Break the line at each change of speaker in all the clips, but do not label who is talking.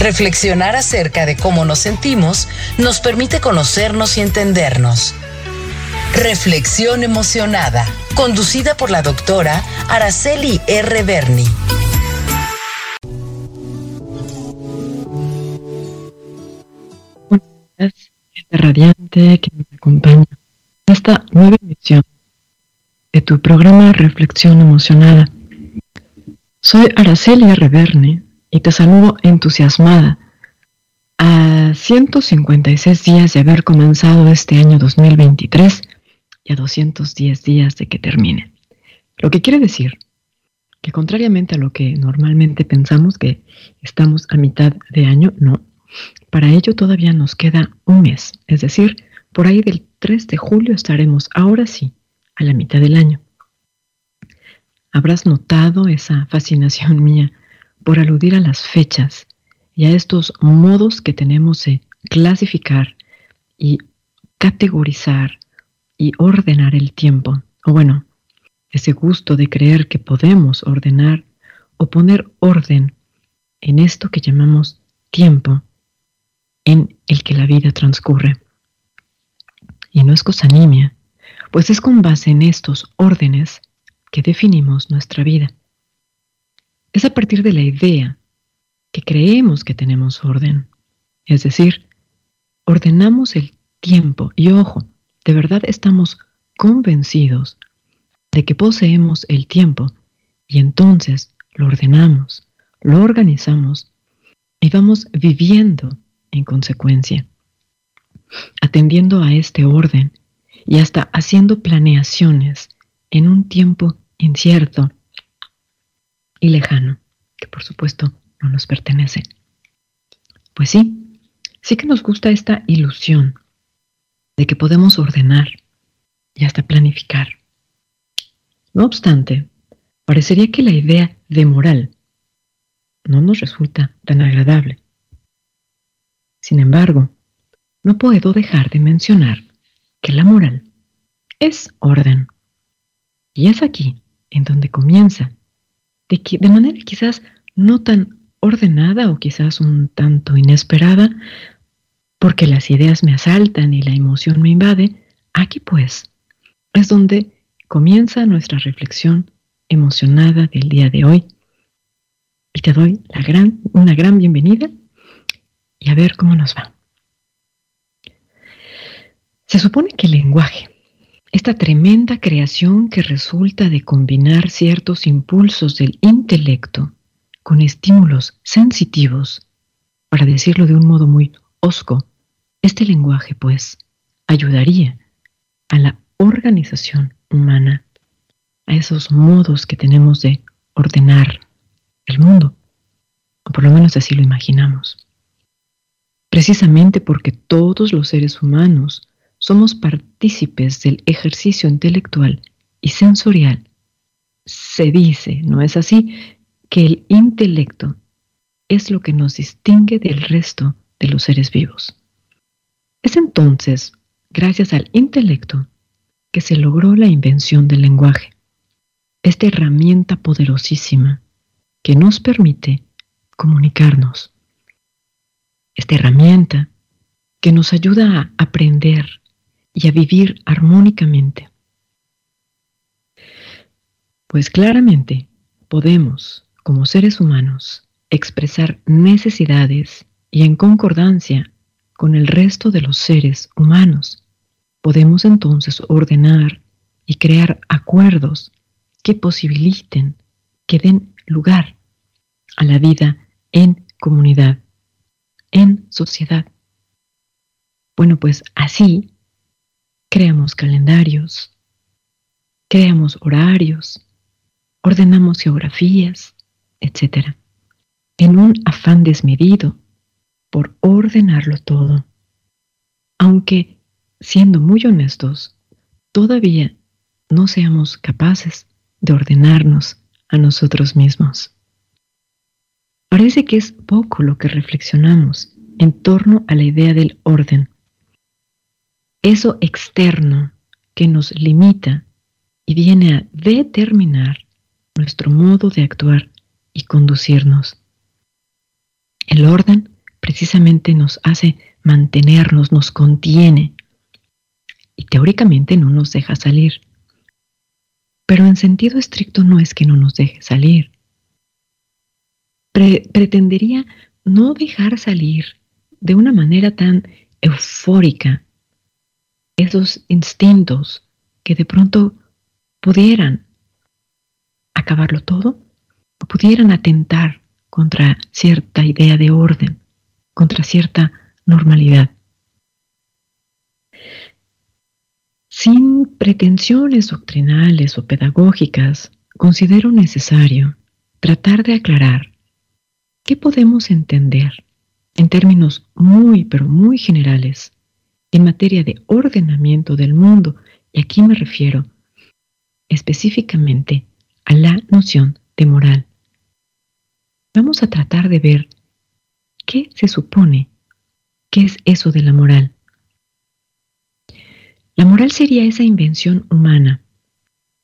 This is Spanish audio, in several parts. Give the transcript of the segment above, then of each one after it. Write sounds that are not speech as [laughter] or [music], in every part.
Reflexionar acerca de cómo nos sentimos nos permite conocernos y entendernos. Reflexión emocionada, conducida por la doctora Araceli R. Berni.
Buenas radiante que nos acompaña en esta nueva emisión de tu programa Reflexión Emocionada. Soy Araceli R. Y te saludo entusiasmada a 156 días de haber comenzado este año 2023 y a 210 días de que termine. Lo que quiere decir que contrariamente a lo que normalmente pensamos que estamos a mitad de año, no. Para ello todavía nos queda un mes, es decir, por ahí del 3 de julio estaremos ahora sí a la mitad del año. Habrás notado esa fascinación mía por aludir a las fechas y a estos modos que tenemos de clasificar y categorizar y ordenar el tiempo. O bueno, ese gusto de creer que podemos ordenar o poner orden en esto que llamamos tiempo en el que la vida transcurre. Y no es cosa nimia, pues es con base en estos órdenes que definimos nuestra vida. Es a partir de la idea que creemos que tenemos orden. Es decir, ordenamos el tiempo y ojo, de verdad estamos convencidos de que poseemos el tiempo y entonces lo ordenamos, lo organizamos y vamos viviendo en consecuencia, atendiendo a este orden y hasta haciendo planeaciones en un tiempo incierto y lejano, que por supuesto no nos pertenece. Pues sí, sí que nos gusta esta ilusión de que podemos ordenar y hasta planificar. No obstante, parecería que la idea de moral no nos resulta tan agradable. Sin embargo, no puedo dejar de mencionar que la moral es orden. Y es aquí en donde comienza de, de manera quizás no tan ordenada o quizás un tanto inesperada, porque las ideas me asaltan y la emoción me invade, aquí pues es donde comienza nuestra reflexión emocionada del día de hoy. Y te doy una gran bienvenida y a ver cómo nos va. Se supone que el lenguaje esta tremenda creación que resulta de combinar ciertos impulsos del intelecto con estímulos sensitivos, para decirlo de un modo muy osco, este lenguaje, pues, ayudaría a la organización humana, a esos modos que tenemos de ordenar el mundo, o por lo menos así lo imaginamos. Precisamente porque todos los seres humanos somos partícipes del ejercicio intelectual y sensorial, se dice, ¿no es así?, que el intelecto es lo que nos distingue del resto de los seres vivos. Es entonces, gracias al intelecto, que se logró la invención del lenguaje, esta herramienta poderosísima que nos permite comunicarnos, esta herramienta que nos ayuda a aprender, y a vivir armónicamente. Pues claramente podemos, como seres humanos, expresar necesidades y en concordancia con el resto de los seres humanos. Podemos entonces ordenar y crear acuerdos que posibiliten, que den lugar a la vida en comunidad, en sociedad. Bueno, pues así creamos calendarios, creamos horarios, ordenamos geografías, etc. En un afán desmedido por ordenarlo todo. aunque, siendo muy honestos, todavía no seamos capaces de ordenarnos a nosotros mismos. Parece que es poco lo que reflexionamos en torno a la idea del orden. Eso externo que nos limita y viene a determinar nuestro modo de actuar y conducirnos. El orden precisamente nos hace mantenernos, nos contiene y teóricamente no nos deja salir. Pero en sentido estricto no es que no nos deje salir. pretendería no dejar salir de una manera tan eufórica esos instintos que de pronto pudieran acabarlo todo pudieran atentar contra cierta idea de orden, contra cierta normalidad. Sin pretensiones doctrinales o pedagógicas, considero necesario tratar de aclarar qué podemos entender en términos muy, pero muy generales en materia de ordenamiento del mundo, y aquí me refiero específicamente a la noción de moral. Vamos a tratar de ver qué se supone que es eso de la moral. La moral sería esa invención humana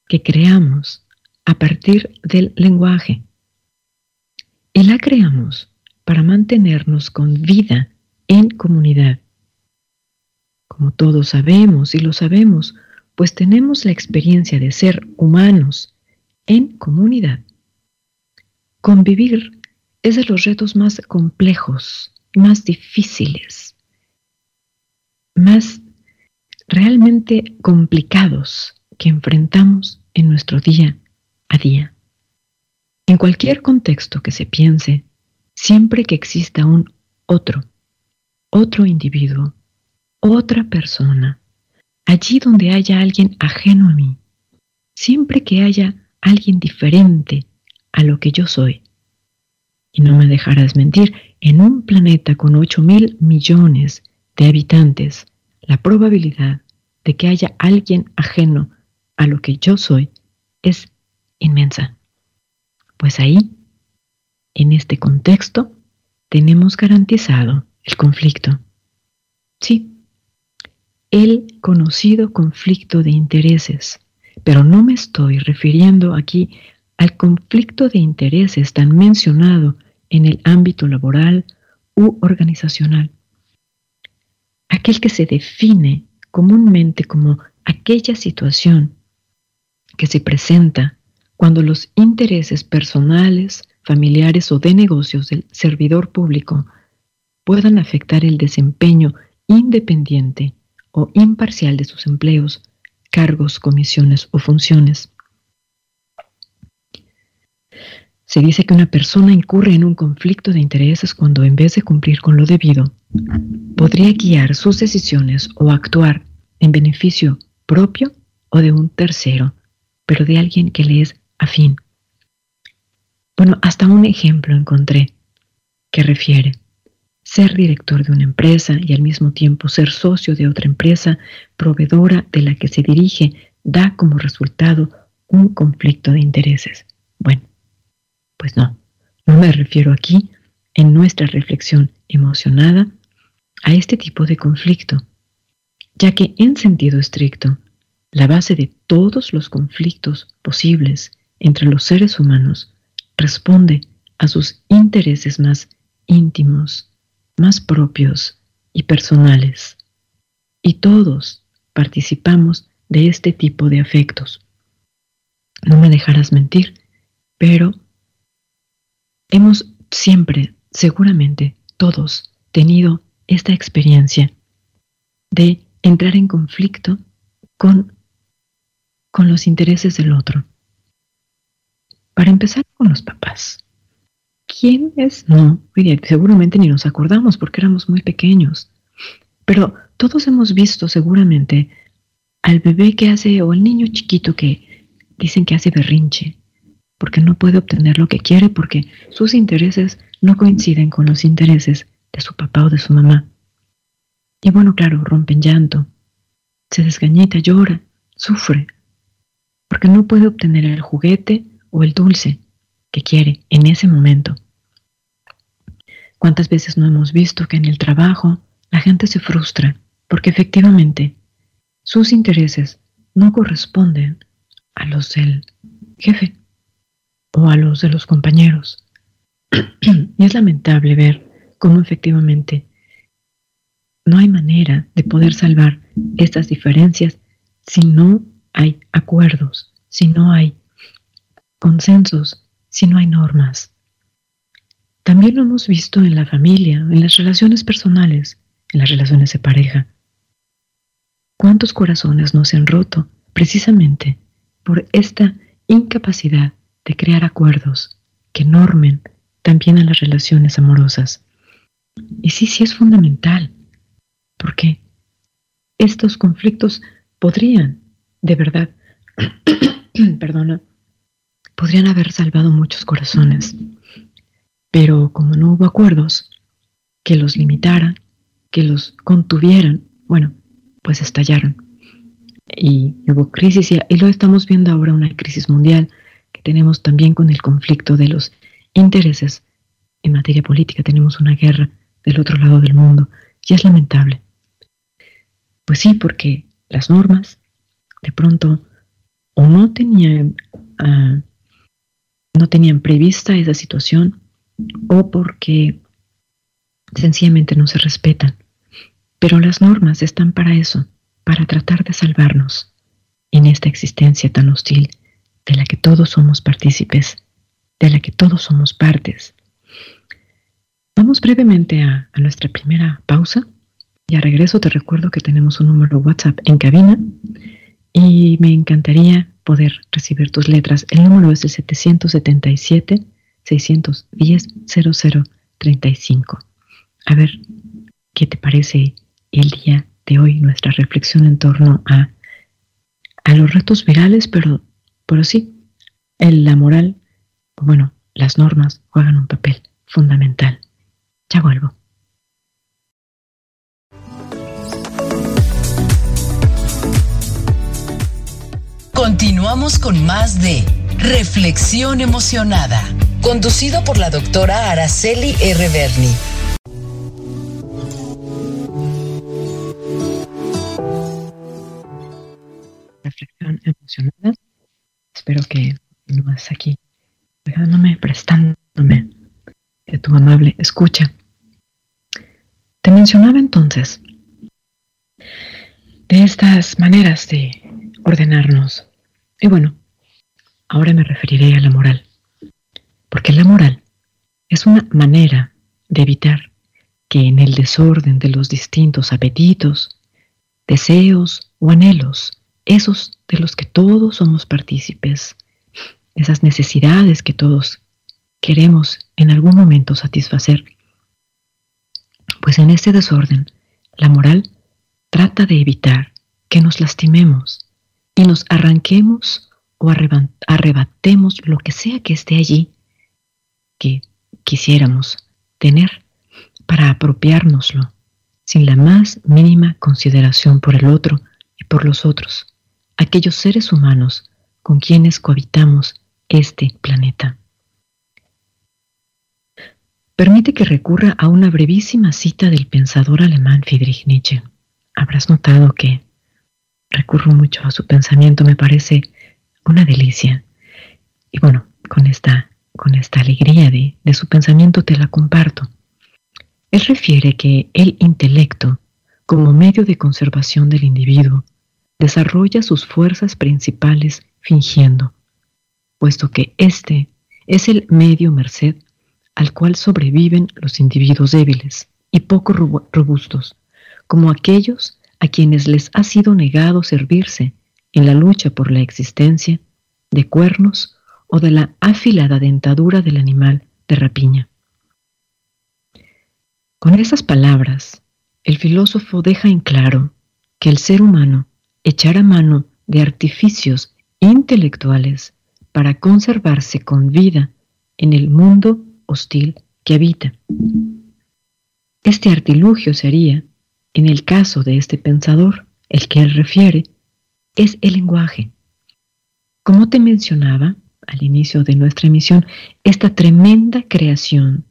que creamos a partir del lenguaje. Y la creamos para mantenernos con vida en comunidad. Como todos sabemos y lo sabemos, pues tenemos la experiencia de ser humanos en comunidad. Convivir es de los retos más complejos, más difíciles, más realmente complicados que enfrentamos en nuestro día a día. En cualquier contexto que se piense, siempre que exista un otro, otro individuo, otra persona, allí donde haya alguien ajeno a mí, siempre que haya alguien diferente a lo que yo soy. Y no me dejarás mentir, en un planeta con 8 mil millones de habitantes, la probabilidad de que haya alguien ajeno a lo que yo soy es inmensa. Pues ahí, en este contexto, tenemos garantizado el conflicto. Sí, el conocido conflicto de intereses, pero no me estoy refiriendo aquí al conflicto de intereses tan mencionado en el ámbito laboral u organizacional. Aquel que se define comúnmente como aquella situación que se presenta cuando los intereses personales, familiares o de negocios del servidor público puedan afectar el desempeño independiente o imparcial de sus empleos, cargos, comisiones o funciones. Se dice que una persona incurre en un conflicto de intereses cuando en vez de cumplir con lo debido, podría guiar sus decisiones o actuar en beneficio propio o de un tercero, pero de alguien que le es afín. Bueno, hasta un ejemplo encontré que refiere ser director de una empresa y al mismo tiempo ser socio de otra empresa proveedora de la que se dirige da como resultado un conflicto de intereses. Bueno, pues no, no me refiero aquí, en nuestra reflexión emocionada, a este tipo de conflicto, ya que en sentido estricto, la base de todos los conflictos posibles entre los seres humanos responde a sus intereses más íntimos, más propios y personales. Y todos participamos de este tipo de afectos. No me dejarás mentir, pero Hemos siempre, seguramente, todos tenido esta experiencia de entrar en conflicto con, con los intereses del otro. Para empezar con los papás. ¿Quiénes? No, seguramente ni nos acordamos porque éramos muy pequeños. Pero todos hemos visto seguramente al bebé que hace o al niño chiquito que dicen que hace berrinche porque no puede obtener lo que quiere porque sus intereses no coinciden con los intereses de su papá o de su mamá. Y bueno, claro, rompe en llanto, se desgañita, llora, sufre, porque no puede obtener el juguete o el dulce que quiere en ese momento. ¿Cuántas veces no hemos visto que en el trabajo la gente se frustra porque efectivamente sus intereses no corresponden a los del jefe o a los de los compañeros? [clears throat] y es lamentable ver cómo efectivamente no hay manera de poder salvar estas diferencias si no hay acuerdos, si no hay consensos, si no hay normas. También lo hemos visto en la familia, en las relaciones personales, en las relaciones de pareja. ¿Cuántos corazones no se han roto precisamente por esta incapacidad de crear acuerdos que normen también a las relaciones amorosas? Y sí, sí es fundamental, porque estos conflictos podrían, de verdad, [clears throat] perdona, podrían haber salvado muchos corazones. Pero como no hubo acuerdos que los limitaran, que los contuvieran, bueno, pues estallaron. Y hubo crisis y, lo estamos viendo ahora, una crisis mundial que tenemos también con el conflicto de los intereses en materia política. Tenemos una guerra del otro lado del mundo y es lamentable. Pues sí, porque las normas de pronto o no tenían, ah, no tenían prevista esa situación o porque sencillamente no se respetan. Pero las normas están para eso, para tratar de salvarnos en esta existencia tan hostil de la que todos somos partícipes, de la que todos somos partes. Vamos brevemente a, nuestra primera pausa y a regreso te recuerdo que tenemos un número WhatsApp en cabina y me encantaría poder recibir tus letras. El número es el 777 610 0035. A ver, ¿qué te parece el día de hoy? Nuestra reflexión en torno a, a los retos virales, pero, pero sí, en la moral, bueno, las normas juegan un papel fundamental. Ya vuelvo.
Continuamos con más de Reflexión Emocionada, conducido por la doctora Araceli R. Berni.
Reflexión emocionada. Espero que no es aquí, dejándome, prestándome de tu amable escucha. Te mencionaba entonces de estas maneras de ordenarnos. Y bueno, ahora me referiré a la moral, porque la moral es una manera de evitar que en el desorden de los distintos apetitos, deseos o anhelos, esos de los que todos somos partícipes, esas necesidades que todos queremos en algún momento satisfacer, pues en este desorden, la moral trata de evitar que nos lastimemos y nos arranquemos o arrebatemos lo que sea que esté allí que quisiéramos tener para apropiárnoslo sin la más mínima consideración por el otro y por los otros, aquellos seres humanos con quienes cohabitamos este planeta. Permite que recurra a una brevísima cita del pensador alemán Friedrich Nietzsche. Habrás notado que recurro mucho a su pensamiento, me parece una delicia. Y bueno, con esta, con esta alegría de, de su pensamiento te la comparto. Él refiere que el intelecto, como medio de conservación del individuo, desarrolla sus fuerzas principales fingiendo, puesto que éste es el medio merced al cual sobreviven los individuos débiles y poco robustos, como aquellos a quienes les ha sido negado servirse en la lucha por la existencia de cuernos o de la afilada dentadura del animal de rapiña. Con esas palabras, el filósofo deja en claro que el ser humano echará mano de artificios intelectuales para conservarse con vida en el mundo hostil que habita. Este artilugio sería en el caso de este pensador, el que él refiere, es el lenguaje. Como te mencionaba al inicio de nuestra emisión, esta tremenda creación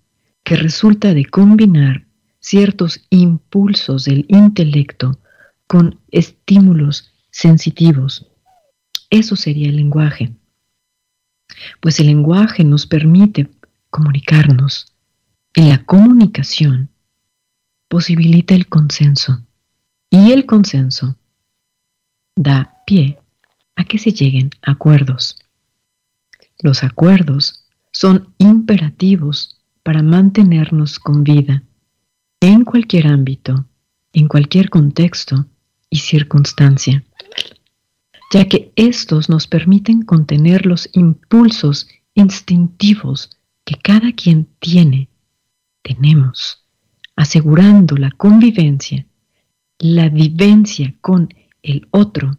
que resulta de combinar ciertos impulsos del intelecto con estímulos sensitivos. Eso sería el lenguaje. Pues el lenguaje nos permite comunicarnos y la comunicación posibilita el consenso y el consenso da pie a que se lleguen acuerdos. Los acuerdos son imperativos para mantenernos con vida en cualquier ámbito, en cualquier contexto y circunstancia, ya que estos nos permiten contener los impulsos instintivos que cada quien tiene, tenemos, asegurando la convivencia, la vivencia con el otro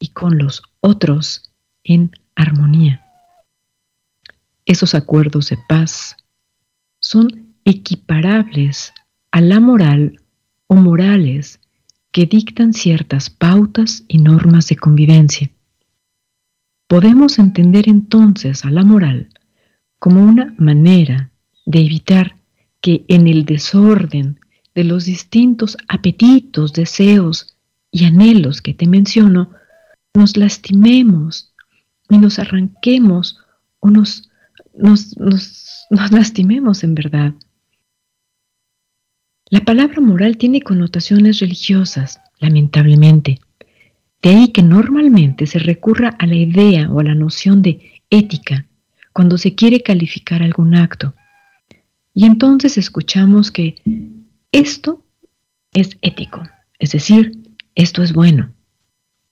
y con los otros en armonía. Esos acuerdos de paz son equiparables a la moral o morales que dictan ciertas pautas y normas de convivencia. Podemos entender entonces a la moral como una manera de evitar que en el desorden de los distintos apetitos, deseos y anhelos que te menciono, nos lastimemos y nos arranquemos o nos, nos, nos, lastimemos en verdad. La palabra moral tiene connotaciones religiosas, lamentablemente. De ahí que normalmente se recurra a la idea o a la noción de ética cuando se quiere calificar algún acto. Y entonces escuchamos que esto es ético, es decir, esto es bueno,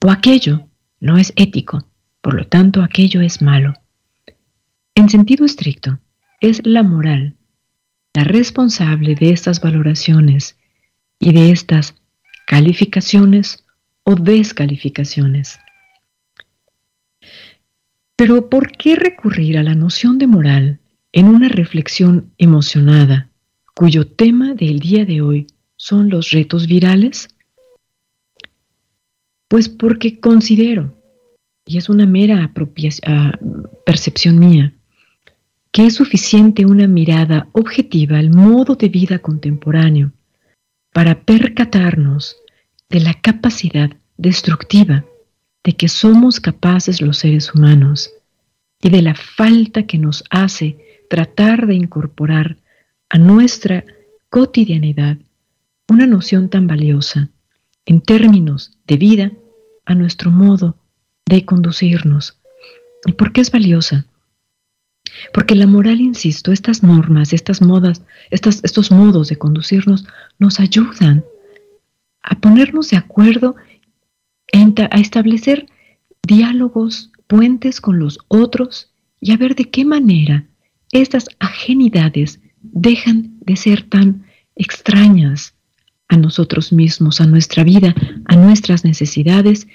o aquello no es ético, por lo tanto aquello es malo. En sentido estricto, es la moral la responsable de estas valoraciones y de estas calificaciones o descalificaciones. Pero ¿por qué recurrir a la noción de moral en una reflexión emocionada cuyo tema del día de hoy son los retos virales? Pues porque considero, y es una mera ah, percepción mía, que es suficiente una mirada objetiva al modo de vida contemporáneo para percatarnos de la capacidad destructiva de que somos capaces los seres humanos y de la falta que nos hace tratar de incorporar a nuestra cotidianidad una noción tan valiosa en términos de vida a nuestro modo de conducirnos. ¿Y por qué es valiosa? Porque la moral, insisto, estas normas, estas modas, estos modos de conducirnos nos ayudan a ponernos de acuerdo, a establecer diálogos, puentes con los otros y a ver de qué manera estas ajenidades dejan de ser tan extrañas a nosotros mismos, a nuestra vida, a nuestras necesidades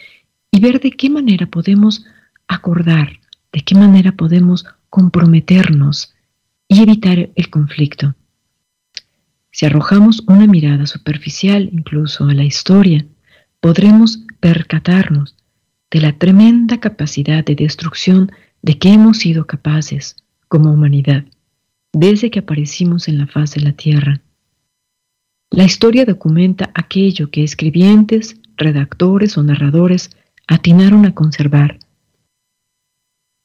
y ver de qué manera podemos acordar, de qué manera podemos comprometernos y evitar el conflicto. Si arrojamos una mirada superficial incluso a la historia, podremos percatarnos de la tremenda capacidad de destrucción de que hemos sido capaces como humanidad desde que aparecimos en la faz de la Tierra. La historia documenta aquello que escribientes, redactores o narradores atinaron a conservar,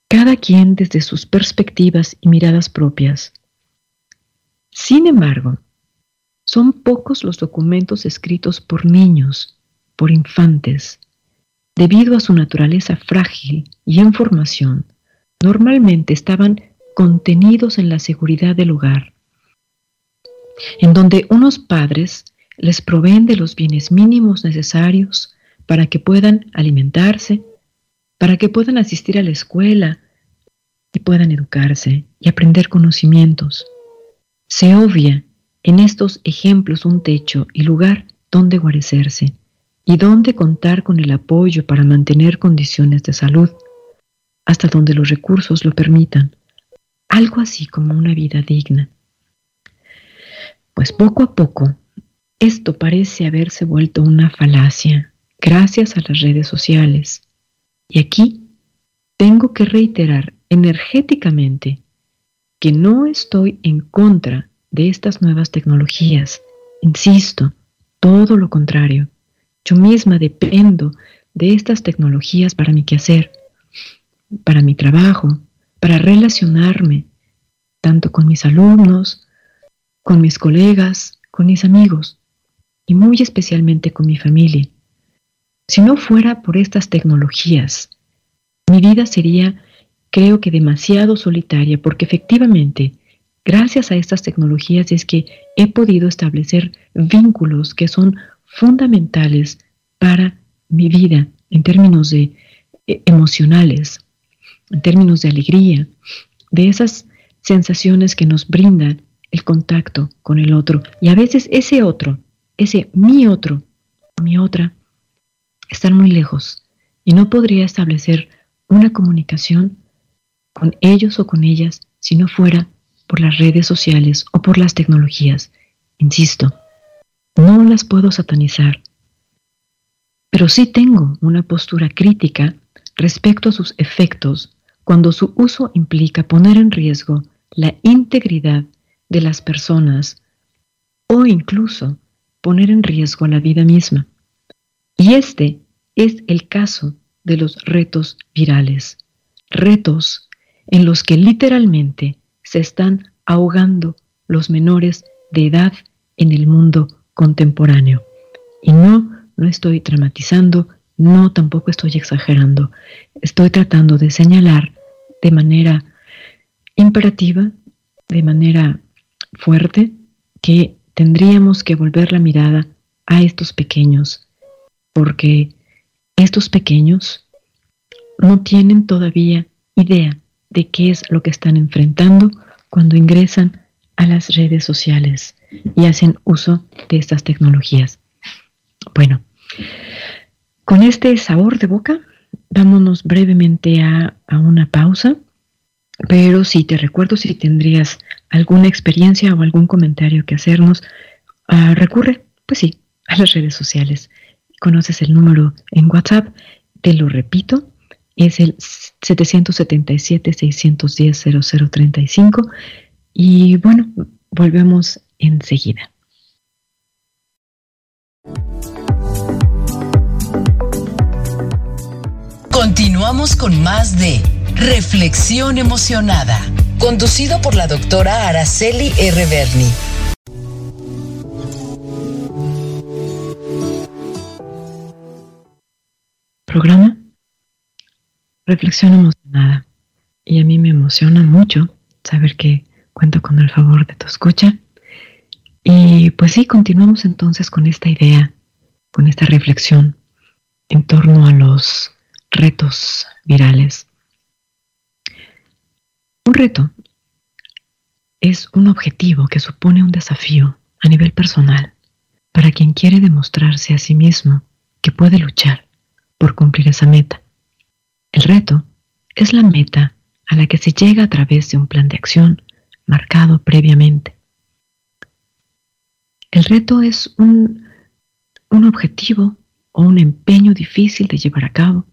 cada quien desde sus perspectivas y miradas propias. Sin embargo, son pocos los documentos escritos por niños, por infantes, debido a su naturaleza frágil y en formación, normalmente estaban contenidos en la seguridad del hogar en donde unos padres les proveen de los bienes mínimos necesarios para que puedan alimentarse, para que puedan asistir a la escuela y puedan educarse y aprender conocimientos. Se obvia en estos ejemplos un techo y lugar donde guarecerse y donde contar con el apoyo para mantener condiciones de salud, hasta donde los recursos lo permitan, algo así como una vida digna. Pues poco a poco, Esto parece haberse vuelto una falacia gracias a las redes sociales. Y aquí tengo que reiterar energéticamente que no estoy en contra de estas nuevas tecnologías. Insisto, todo lo contrario. Yo misma dependo de estas tecnologías para mi quehacer, para mi trabajo, para relacionarme, tanto con mis alumnos, con mis colegas, con mis amigos y muy especialmente con mi familia. Si no fuera por estas tecnologías, mi vida sería, creo que, demasiado solitaria porque efectivamente, gracias a estas tecnologías es que he podido establecer vínculos que son fundamentales para mi vida en términos de eh, emocionales, en términos de alegría, de esas sensaciones que nos brindan el contacto con el otro. Y a veces ese otro, ese mi otro, mi otra, están muy lejos y no podría establecer una comunicación con ellos o con ellas si no fuera por las redes sociales o por las tecnologías. Insisto, no las puedo satanizar, pero sí tengo una postura crítica respecto a sus efectos cuando su uso implica poner en riesgo la integridad de las personas o incluso poner en riesgo la vida misma. Y este es el caso de los retos virales, retos en los que literalmente se están ahogando los menores de edad en el mundo contemporáneo. Y no, no estoy dramatizando, no tampoco estoy exagerando, estoy tratando de señalar de manera imperativa, de manera fuerte, que tendríamos que volver la mirada a estos pequeños, porque estos pequeños no tienen todavía idea de qué es lo que están enfrentando cuando ingresan a las redes sociales y hacen uso de estas tecnologías. Bueno, con este sabor de boca vámonos brevemente a, una pausa, pero si te recuerdo si tendrías alguna experiencia o algún comentario que hacernos, ah, recurre, pues sí, a las redes sociales. Conoces el número en WhatsApp, te lo repito, es el 777-610-0035 y bueno, volvemos enseguida.
Continuamos con más de Reflexión Emocionada, conducido por la doctora Araceli R. Berni.
Programa Reflexión Emocionada. Y a mí me emociona mucho saber que cuento con el favor de tu escucha. Y pues sí, continuamos entonces con esta idea, con esta reflexión en torno a los retos virales. Un reto es un objetivo que supone un desafío a nivel personal para quien quiere demostrarse a sí mismo que puede luchar por cumplir esa meta. El reto es la meta a la que se llega a través de un plan de acción marcado previamente. El reto es un, un objetivo o un empeño difícil de llevar a cabo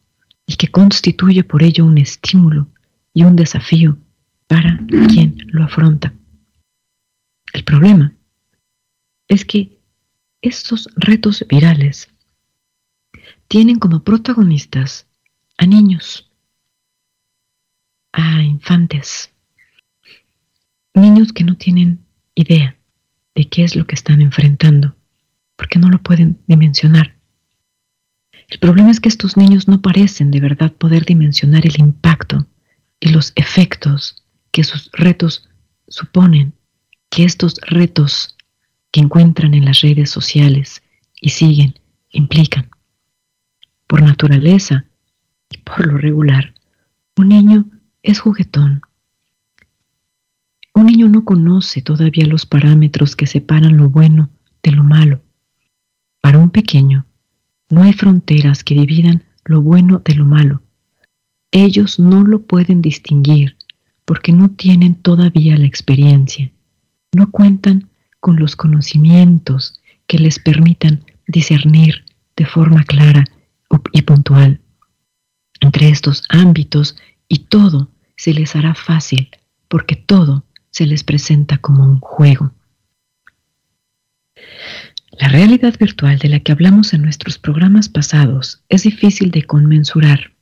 y que constituye por ello un estímulo y un desafío para quien lo afronta. El problema es que estos retos virales tienen como protagonistas a niños, a infantes, niños que no tienen idea de qué es lo que están enfrentando, porque no lo pueden dimensionar. El problema es que estos niños no parecen de verdad poder dimensionar el impacto y los efectos que sus retos suponen, que estos retos que encuentran en las redes sociales y siguen implican. Por naturaleza y por lo regular, un niño es juguetón. Un niño no conoce todavía los parámetros que separan lo bueno de lo malo. Para un pequeño, no hay fronteras que dividan lo bueno de lo malo. Ellos no lo pueden distinguir porque no tienen todavía la experiencia, no cuentan con los conocimientos que les permitan discernir de forma clara y puntual. Entre estos ámbitos y todo se les hará fácil porque todo se les presenta como un juego. La realidad virtual de la que hablamos en nuestros programas pasados es difícil de conmensurar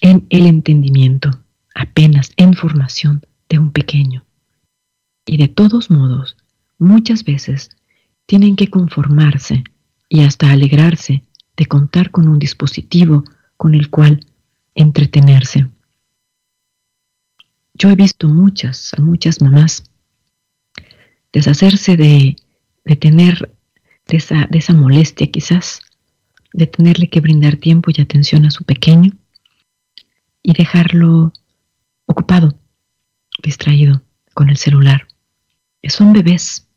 en el entendimiento, apenas en formación de un pequeño. Y de todos modos, muchas veces tienen que conformarse y hasta alegrarse de contar con un dispositivo con el cual entretenerse. Yo he visto muchas, a muchas mamás deshacerse de, de tener de esa, de esa molestia quizás, de tenerle que brindar tiempo y atención a su pequeño y dejarlo ocupado, distraído con el celular. Son bebés,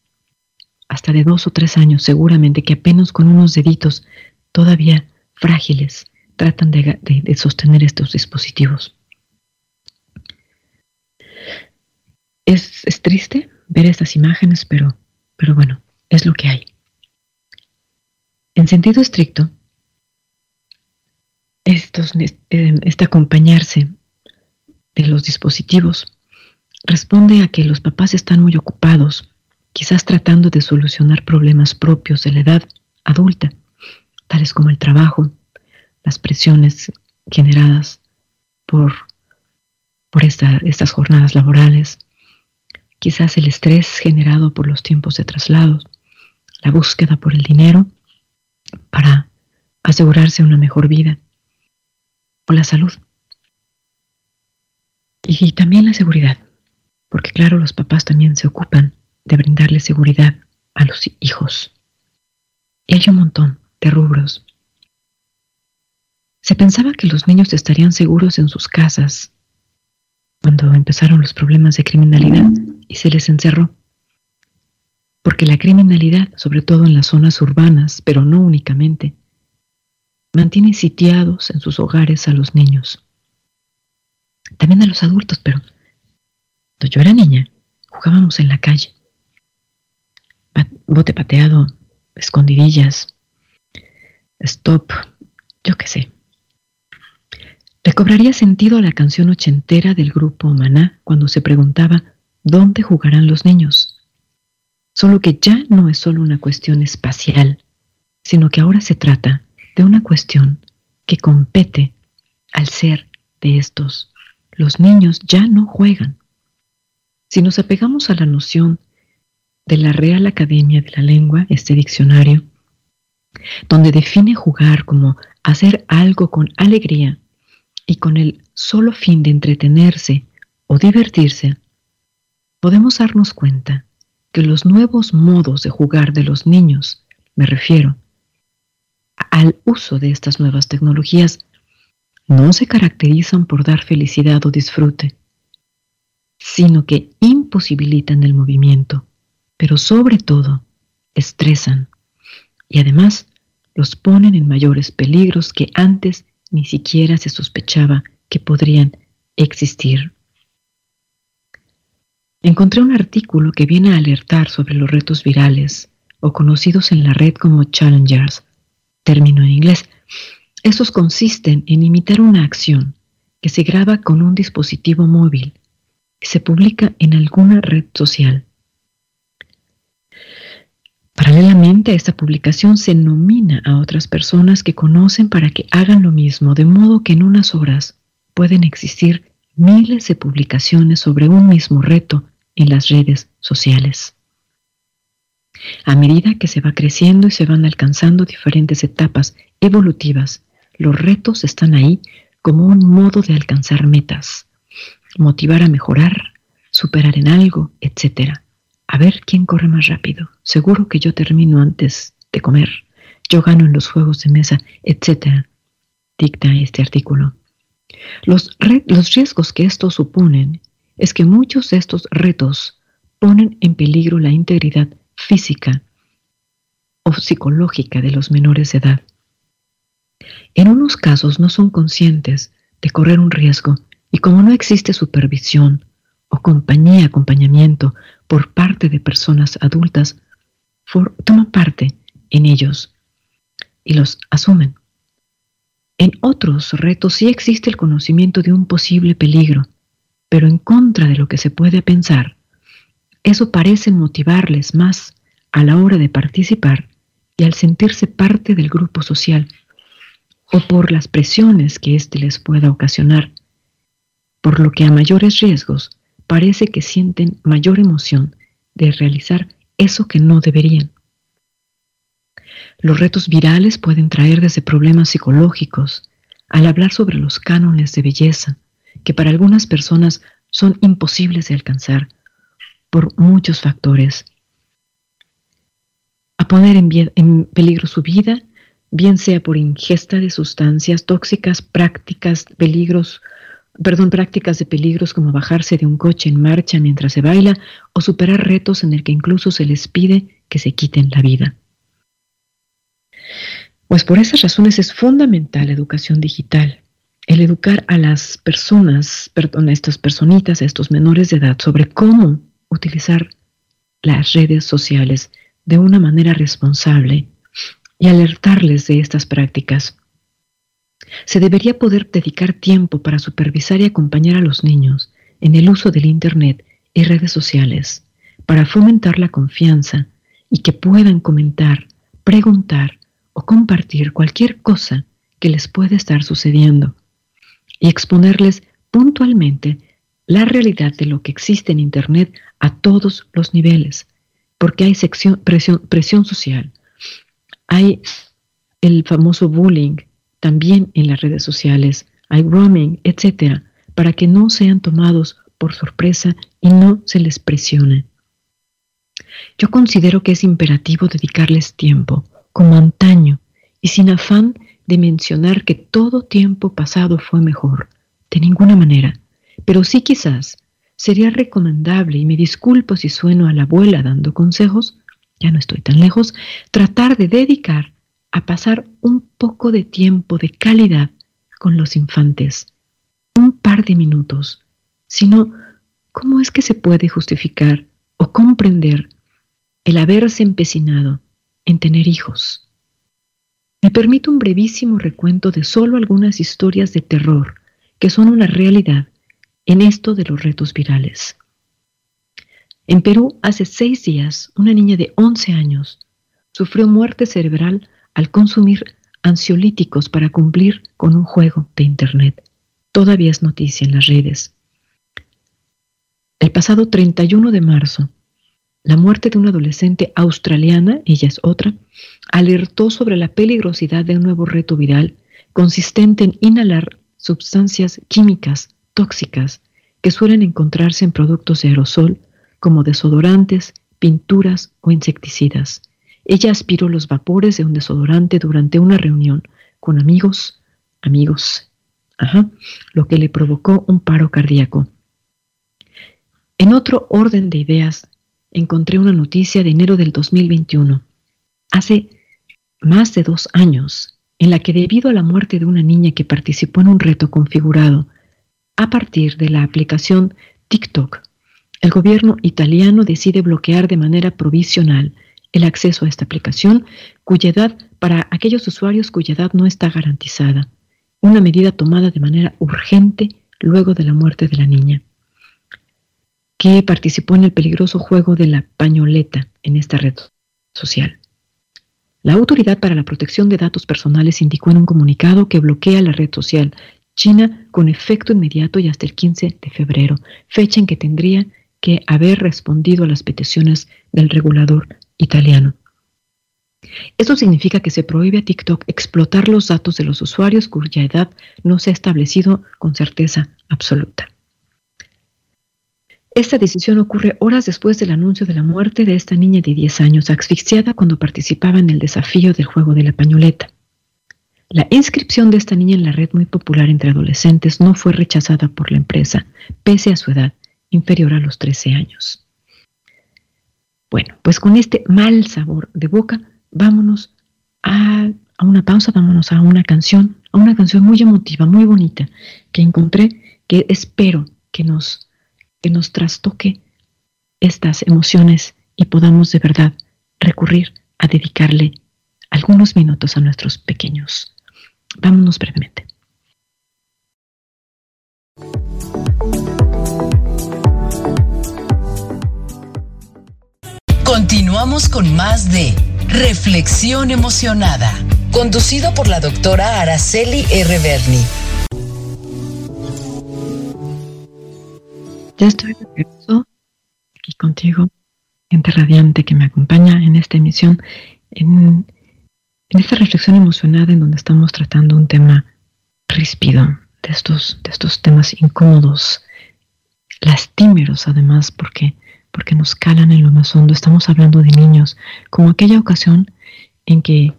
hasta de dos o tres años seguramente, que apenas con unos deditos todavía frágiles tratan de, sostener estos dispositivos. Es, es, triste ver estas imágenes, pero, pero bueno, es lo que hay. En sentido estricto, estos, eh, este acompañarse de los dispositivos responde a que los papás están muy ocupados, quizás tratando de solucionar problemas propios de la edad adulta, tales como el trabajo, las presiones generadas por, por estas jornadas laborales, quizás el estrés generado por los tiempos de traslados, la búsqueda por el dinero para asegurarse una mejor vida o la salud. Y también la seguridad, porque claro, los papás también se ocupan de brindarle seguridad a los hijos. Y hay un montón de rubros. Se pensaba que los niños estarían seguros en sus casas cuando empezaron los problemas de criminalidad y se les encerró porque la criminalidad, sobre todo en las zonas urbanas, pero no únicamente, mantiene sitiados en sus hogares a los niños. También a los adultos, pero cuando yo era niña, jugábamos en la calle. Bote pateado, escondidillas, stop, yo qué sé. Recobraría sentido la canción ochentera del grupo Maná cuando se preguntaba ¿dónde jugarán los niños? Solo que ya no es solo una cuestión espacial, sino que ahora se trata de una cuestión que compete al ser de estos. Los niños ya no juegan. Si nos apegamos a la noción de la Real Academia de la Lengua, este diccionario, donde define jugar como hacer algo con alegría y con el solo fin de entretenerse o divertirse, podemos darnos cuenta que los nuevos modos de jugar de los niños, me refiero al uso de estas nuevas tecnologías, no se caracterizan por dar felicidad o disfrute, sino que imposibilitan el movimiento, pero sobre todo estresan y además los ponen en mayores peligros que antes ni siquiera se sospechaba que podrían existir. Encontré un artículo que viene a alertar sobre los retos virales o conocidos en la red como challengers, término en inglés. Estos consisten en imitar una acción que se graba con un dispositivo móvil y se publica en alguna red social. Paralelamente a esta publicación se nomina a otras personas que conocen para que hagan lo mismo, de modo que en unas horas pueden existir miles de publicaciones sobre un mismo reto en las redes sociales. A medida que se va creciendo y se van alcanzando diferentes etapas evolutivas, los retos están ahí como un modo de alcanzar metas, motivar a mejorar, superar en algo, etc. A ver quién corre más rápido. Seguro que yo termino antes de comer. Yo gano en los juegos de mesa, etc. Dicta este artículo. Los, los riesgos que esto suponen es que muchos de estos retos ponen en peligro la integridad física o psicológica de los menores de edad. En unos casos no son conscientes de correr un riesgo y como no existe supervisión o compañía, acompañamiento por parte de personas adultas, toman parte en ellos y los asumen. En otros retos sí existe el conocimiento de un posible peligro, pero en contra de lo que se puede pensar, eso parece motivarles más a la hora de participar y al sentirse parte del grupo social, o por las presiones que éste les pueda ocasionar, por lo que a mayores riesgos parece que sienten mayor emoción de realizar eso que no deberían. Los retos virales pueden traer desde problemas psicológicos al hablar sobre los cánones de belleza, que para algunas personas son imposibles de alcanzar por muchos factores. A poner en, en peligro su vida, bien sea por ingesta de sustancias tóxicas, prácticas, peligros, perdón, prácticas de peligros como bajarse de un coche en marcha mientras se baila o superar retos en el que incluso se les pide que se quiten la vida. Pues por esas razones es fundamental la educación digital, el educar a las personas, perdón, a estas personitas, a estos menores de edad, sobre cómo utilizar las redes sociales de una manera responsable y alertarles de estas prácticas. Se debería poder dedicar tiempo para supervisar y acompañar a los niños en el uso del Internet y redes sociales, para fomentar la confianza y que puedan comentar, preguntar o compartir cualquier cosa que les pueda estar sucediendo y exponerles puntualmente la realidad de lo que existe en Internet a todos los niveles, porque hay presión, social, hay el famoso bullying también en las redes sociales, hay roaming, etcétera, para que no sean tomados por sorpresa y no se les presione. Yo considero que es imperativo dedicarles tiempo como antaño y sin afán de mencionar que todo tiempo pasado fue mejor, de ninguna manera, pero sí quizás sería recomendable, y me disculpo si sueno a la abuela dando consejos, ya no estoy tan lejos, tratar de dedicar a pasar un poco de tiempo de calidad con los infantes, un par de minutos, sino cómo es que se puede justificar o comprender el haberse empecinado en tener hijos. Me permito un brevísimo recuento de solo algunas historias de terror que son una realidad en esto de los retos virales. En Perú, hace seis días, una niña de 11 años sufrió muerte cerebral al consumir ansiolíticos para cumplir con un juego de Internet. Todavía es noticia en las redes. El pasado 31 de marzo, la muerte de una adolescente australiana, ella es otra, alertó sobre la peligrosidad de un nuevo reto viral consistente en inhalar sustancias químicas tóxicas que suelen encontrarse en productos de aerosol como desodorantes, pinturas o insecticidas. Ella aspiró los vapores de un desodorante durante una reunión con amigos, amigos, ajá, lo que le provocó un paro cardíaco. En otro orden de ideas, encontré una noticia de enero del 2021, hace más de dos años, en la que debido a la muerte de una niña que participó en un reto configurado a partir de la aplicación TikTok, el gobierno italiano decide bloquear de manera provisional el acceso a esta aplicación, cuya edad para aquellos usuarios cuya edad no está garantizada, una medida tomada de manera urgente luego de la muerte de la niña que participó en el peligroso juego de la pañoleta en esta red social. La Autoridad para la Protección de Datos Personales indicó en un comunicado que bloquea la red social China con efecto inmediato y hasta el 15 de febrero, fecha en que tendría haber respondido a las peticiones del regulador italiano. Esto significa que se prohíbe a TikTok explotar los datos de los usuarios cuya edad no se ha establecido con certeza absoluta. Esta decisión ocurre horas después del anuncio de la muerte de esta niña de 10 años, asfixiada cuando participaba en el desafío del juego de la pañoleta. La inscripción de esta niña en la red muy popular entre adolescentes no fue rechazada por la empresa, pese a su edad inferior a los 13 años. Bueno, pues con este mal sabor de boca, vámonos a, a una pausa, vámonos a una canción, a una canción muy emotiva, muy bonita, que encontré, que espero que nos que nos trastoque estas emociones y podamos de verdad recurrir a dedicarle algunos minutos a nuestros pequeños. Vámonos brevemente.
Continuamos con más de Reflexión Emocionada, conducido por la doctora Araceli R. Berni.
Ya estoy de aquí contigo, gente radiante que me acompaña en esta emisión, en, en esta reflexión emocionada en donde estamos tratando un tema ríspido, de estos, de estos temas incómodos, lastimeros además, porque porque nos calan en lo más hondo. Estamos hablando de niños, como aquella ocasión en que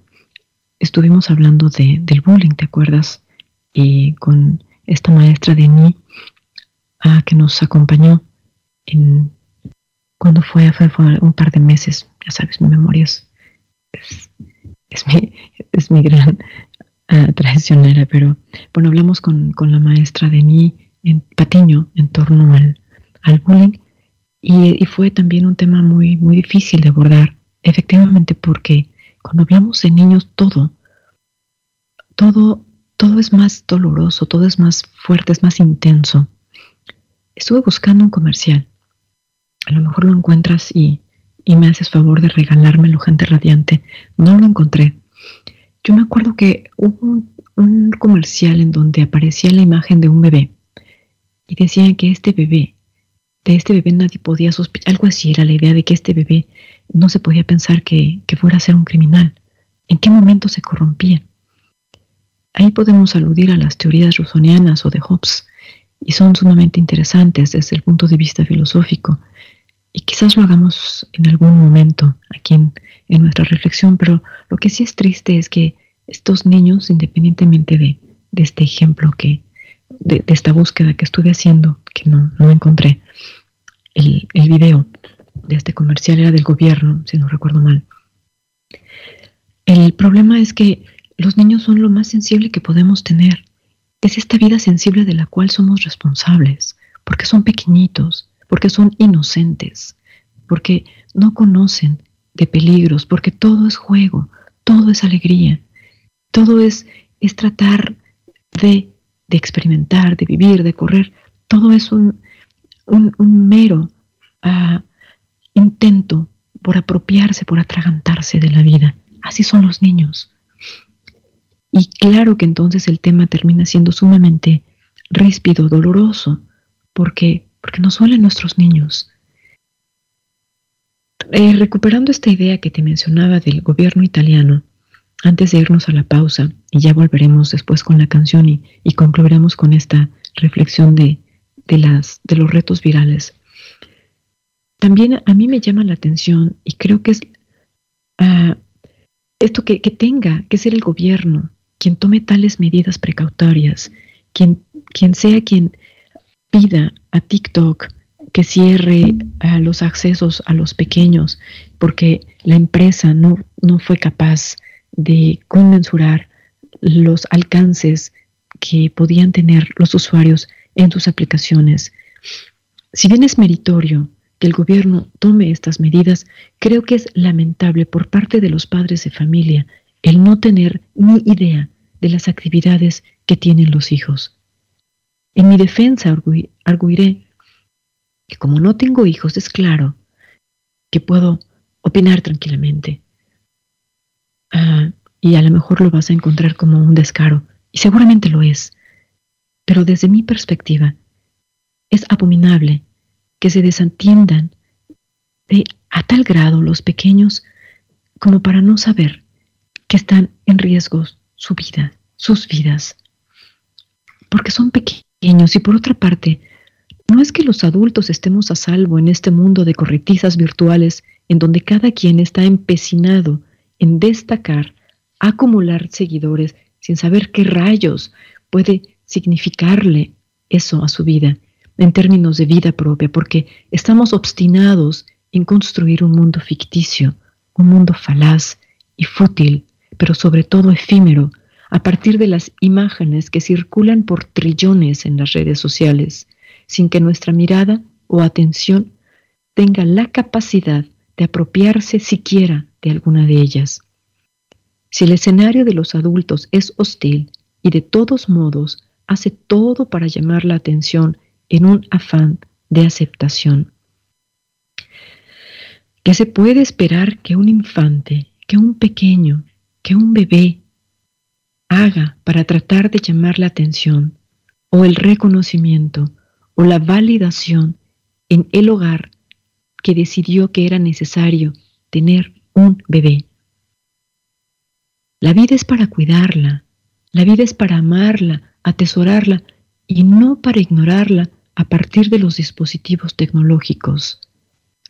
estuvimos hablando de, del bullying, ¿te acuerdas? Y con esta maestra de mí ah, que nos acompañó en cuando fue, fue, un par de meses, ya sabes, mi memoria es, mi, es mi gran uh, traicionera, pero bueno, hablamos con, con la maestra de mí en Patiño en torno al, al bullying y, fue también un tema muy, muy difícil de abordar, efectivamente porque cuando hablamos de niños todo, todo, todo es más doloroso, todo es más fuerte, es más intenso. Estuve buscando un comercial, a lo mejor lo encuentras y, y me haces favor de regalármelo, gente radiante. No lo encontré. Yo me acuerdo que hubo un, comercial en donde aparecía la imagen de un bebé y decían que este bebé de este bebé nadie podía sospechar, algo así era la idea de que este bebé no se podía pensar que, fuera a ser un criminal. ¿En qué momento se corrompía? Ahí podemos aludir a las teorías rusonianas o de Hobbes, y son sumamente interesantes desde el punto de vista filosófico. Y quizás lo hagamos en algún momento aquí en, nuestra reflexión, pero lo que sí es triste es que estos niños, independientemente de, este ejemplo que, de, esta búsqueda que estuve haciendo, que no, no encontré, el, el video de este comercial era del gobierno, si no recuerdo mal. El problema es que los niños son lo más sensible que podemos tener. Es esta vida sensible de la cual somos responsables, porque son pequeñitos, porque son inocentes, porque no conocen de peligros, porque todo es juego, todo es alegría, todo es, es tratar de, de experimentar, de vivir, de correr, todo es un, un, mero ah, intento por apropiarse, por atragantarse de la vida. Así son los niños. Y claro que entonces el tema termina siendo sumamente ríspido, doloroso, porque, porque nos suelen nuestros niños. Eh, recuperando esta idea que te mencionaba del gobierno italiano, antes de irnos a la pausa, y ya volveremos después con la canción y, y concluiremos con esta reflexión de de, las, de los retos virales. También a mí me llama la atención y creo que es ah, esto que, tenga que ser el gobierno quien tome tales medidas precautorias, quien, quien sea quien pida a TikTok que cierre los accesos a los pequeños porque la empresa no, no fue capaz de conmensurar los alcances que podían tener los usuarios en sus aplicaciones. Si bien es meritorio que el gobierno tome estas medidas, creo que es lamentable por parte de los padres de familia el no tener ni idea de las actividades que tienen los hijos. En mi defensa arguiré que como no tengo hijos es claro que puedo opinar tranquilamente. Ah, y a lo mejor lo vas a encontrar como un descaro, y seguramente lo es. Pero desde mi perspectiva, es abominable que se desentiendan de a tal grado los pequeños como para no saber que están en riesgo su vida, sus vidas, porque son pequeños y por otra parte, no es que los adultos estemos a salvo en este mundo de corretizas virtuales en donde cada quien está empecinado en destacar, acumular seguidores sin saber qué rayos puede significarle eso a su vida en términos de vida propia, porque estamos obstinados en construir un mundo ficticio, un mundo falaz y fútil, pero sobre todo efímero, a partir de las imágenes que circulan por trillones en las redes sociales, sin que nuestra mirada o atención tenga la capacidad de apropiarse siquiera de alguna de ellas. Si el escenario de los adultos es hostil y de todos modos hace todo para llamar la atención en un afán de aceptación. ¿Qué se puede esperar que un infante, que un pequeño, que un bebé haga para tratar de llamar la atención o el reconocimiento o la validación en el hogar que decidió que era necesario tener un bebé. La vida es para cuidarla, la vida es para amarla, atesorarla y no para ignorarla a partir de los dispositivos tecnológicos.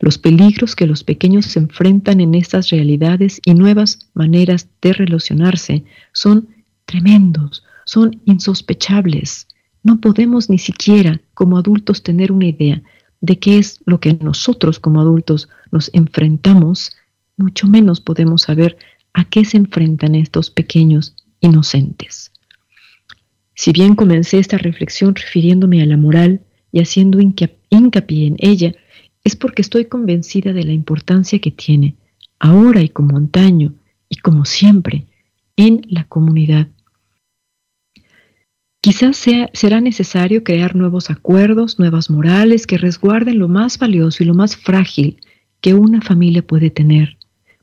Los peligros que los pequeños se enfrentan en estas realidades y nuevas maneras de relacionarse son tremendos, son insospechables. No podemos ni siquiera como adultos tener una idea de qué es lo que nosotros como adultos nos enfrentamos, mucho menos podemos saber a qué se enfrentan estos pequeños inocentes. Si bien comencé esta reflexión refiriéndome a la moral y haciendo hincapié en ella, es porque estoy convencida de la importancia que tiene, ahora y como antaño, y como siempre, en la comunidad. Quizás sea, será necesario crear nuevos acuerdos, nuevas morales que resguarden lo más valioso y lo más frágil que una familia puede tener,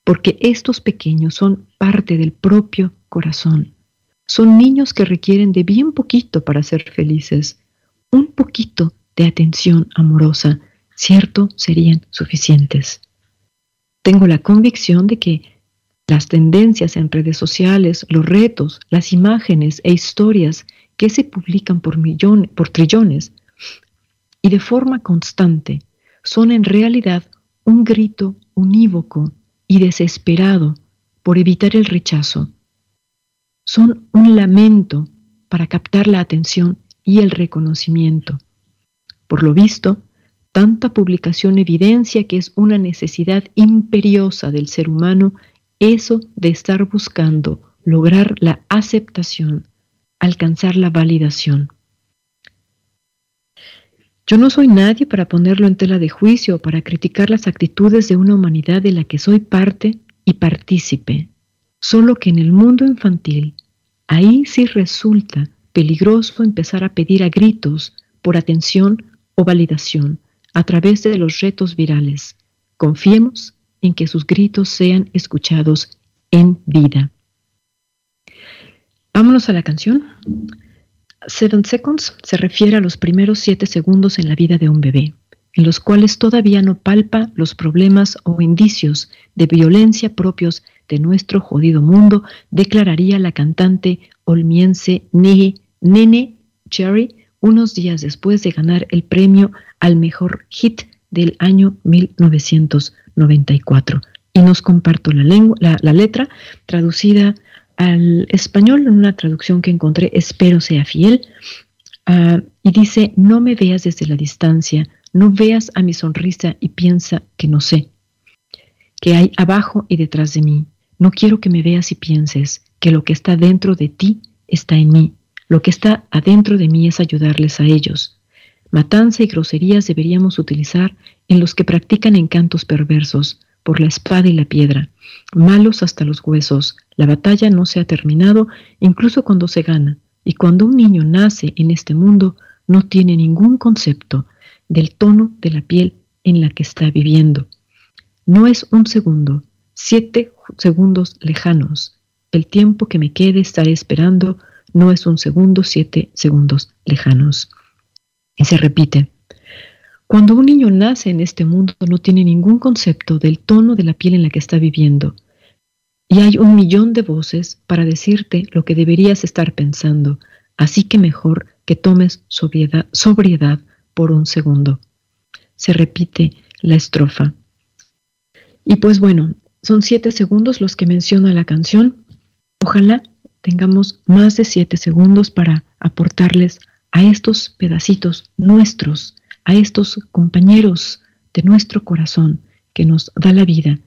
porque estos pequeños son parte del propio corazón. Son niños que requieren de bien poquito para ser felices, un poquito de atención amorosa, cierto, serían suficientes. Tengo la convicción de que las tendencias en redes sociales, los retos, las imágenes e historias que se publican por, millones, por trillones y de forma constante son en realidad un grito unívoco y desesperado por evitar el rechazo. Son un lamento para captar la atención y el reconocimiento. Por lo visto, tanta publicación evidencia que es una necesidad imperiosa del ser humano eso de estar buscando lograr la aceptación, alcanzar la validación. Yo no soy nadie para ponerlo en tela de juicio o para criticar las actitudes de una humanidad de la que soy parte y partícipe, solo que en el mundo infantil, ahí sí resulta peligroso empezar a pedir a gritos por atención o validación a través de los retos virales. Confiemos en que sus gritos sean escuchados en vida. Vámonos a la canción. Seven Seconds se refiere a los primeros siete segundos en la vida de un bebé, en los cuales todavía no palpa los problemas o indicios de violencia propios de nuestro jodido mundo, declararía la cantante olmiense Nene Cherry unos días después de ganar el premio al mejor hit del año 1994. Y nos comparto la, lengua, la, letra traducida al español en una traducción que encontré, espero sea fiel, ah, y dice, no me veas desde la distancia, no veas a mi sonrisa y piensa que no sé, que hay abajo y detrás de mí. No quiero que me veas y pienses que lo que está dentro de ti está en mí lo que está adentro de mí es ayudarles a ellos. Matanza y groserías deberíamos utilizar en los que practican encantos perversos, por la espada y la piedra, malos hasta los huesos. La batalla no se ha terminado, incluso cuando se gana. Y cuando un niño nace en este mundo, no tiene ningún concepto del tono de la piel en la que está viviendo. No es un segundo, siete segundos lejanos. El tiempo que me quede estaré esperando no es un segundo, siete segundos lejanos. Y se repite. Cuando un niño nace en este mundo no tiene ningún concepto del tono de la piel en la que está viviendo. Y hay un millón de voces para decirte lo que deberías estar pensando, así que mejor que tomes sobriedad, sobriedad por un segundo. Se repite la estrofa. Y pues bueno, son siete segundos los que menciona la canción. Ojalá tengamos más de siete segundos para aportarles a estos pedacitos nuestros, a estos compañeros de nuestro corazón que nos da la vida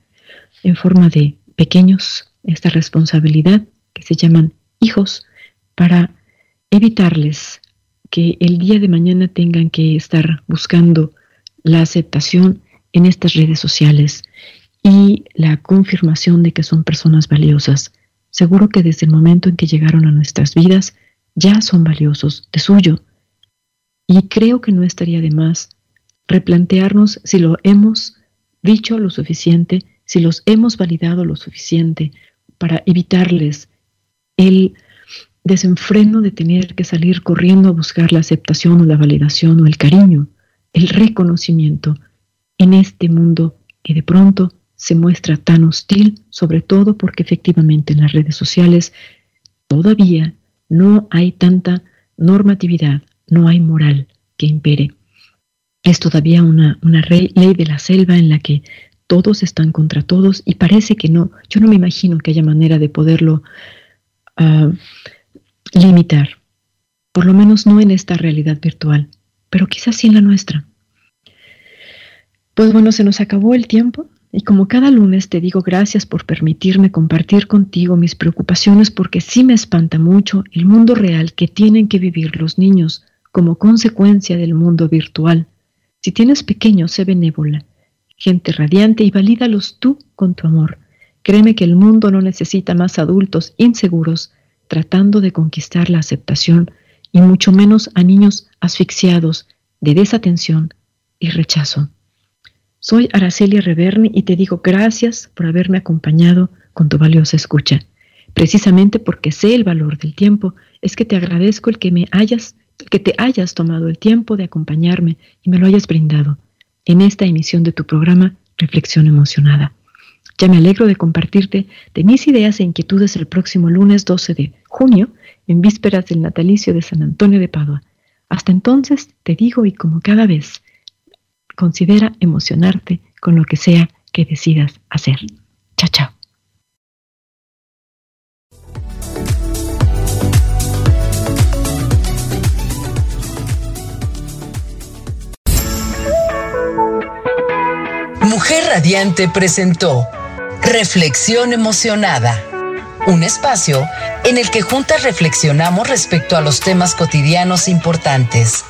en forma de pequeños, esta responsabilidad que se llaman hijos, para evitarles que el día de mañana tengan que estar buscando la aceptación en estas redes sociales y la confirmación de que son personas valiosas seguro que desde el momento en que llegaron a nuestras vidas ya son valiosos de suyo. Y creo que no estaría de más replantearnos si lo hemos dicho lo suficiente, si los hemos validado lo suficiente para evitarles el desenfreno de tener que salir corriendo a buscar la aceptación o la validación o el cariño, el reconocimiento en este mundo que de pronto se muestra tan hostil, sobre todo porque efectivamente en las redes sociales todavía no hay tanta normatividad, no hay moral que impere. Es todavía una, ley de la selva en la que todos están contra todos y parece que no, yo no me imagino que haya manera de poderlo ah, limitar, por lo menos no en esta realidad virtual, pero quizás sí en la nuestra. Pues bueno, se nos acabó el tiempo y como cada lunes te digo gracias por permitirme compartir contigo mis preocupaciones porque sí me espanta mucho el mundo real que tienen que vivir los niños como consecuencia del mundo virtual. Si tienes pequeños, sé benévola, gente radiante y valídalos tú con tu amor. Créeme que el mundo no necesita más adultos inseguros tratando de conquistar la aceptación y mucho menos a niños asfixiados de desatención y rechazo. Soy Araceli Reverni y te digo gracias por haberme acompañado con tu valiosa escucha. Precisamente porque sé el valor del tiempo, es que te agradezco el que me hayas, que te hayas tomado el tiempo de acompañarme y me lo hayas brindado en esta emisión de tu programa Reflexión Emocionada. Ya me alegro de compartirte de mis ideas e inquietudes el próximo lunes 12 de junio, en vísperas del natalicio de San Antonio de Padua. Hasta entonces te digo y como cada vez, considera emocionarte con lo que sea que decidas hacer. Chao, chao.
Mujer Radiante presentó Reflexión Emocionada, un espacio en el que juntas reflexionamos respecto a los temas cotidianos importantes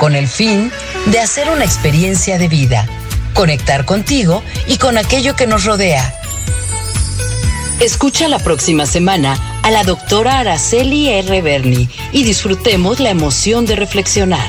con el fin de hacer una experiencia de vida, conectar contigo y con aquello que nos rodea. Escucha la próxima semana a la doctora Araceli R. Berni y disfrutemos la emoción de reflexionar.